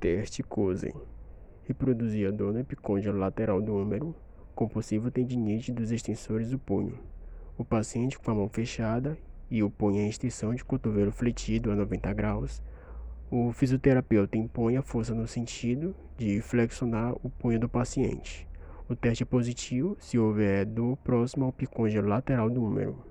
teste cozen Reproduzir a dor no epicôndilo lateral do úmero, com possível tendinite dos extensores do punho. O paciente com a mão fechada e o punho em extensão de cotovelo fletido a 90 graus. O fisioterapeuta impõe a força no sentido de flexionar o punho do paciente. O teste é positivo se houver dor próxima ao epicôndilo lateral do úmero.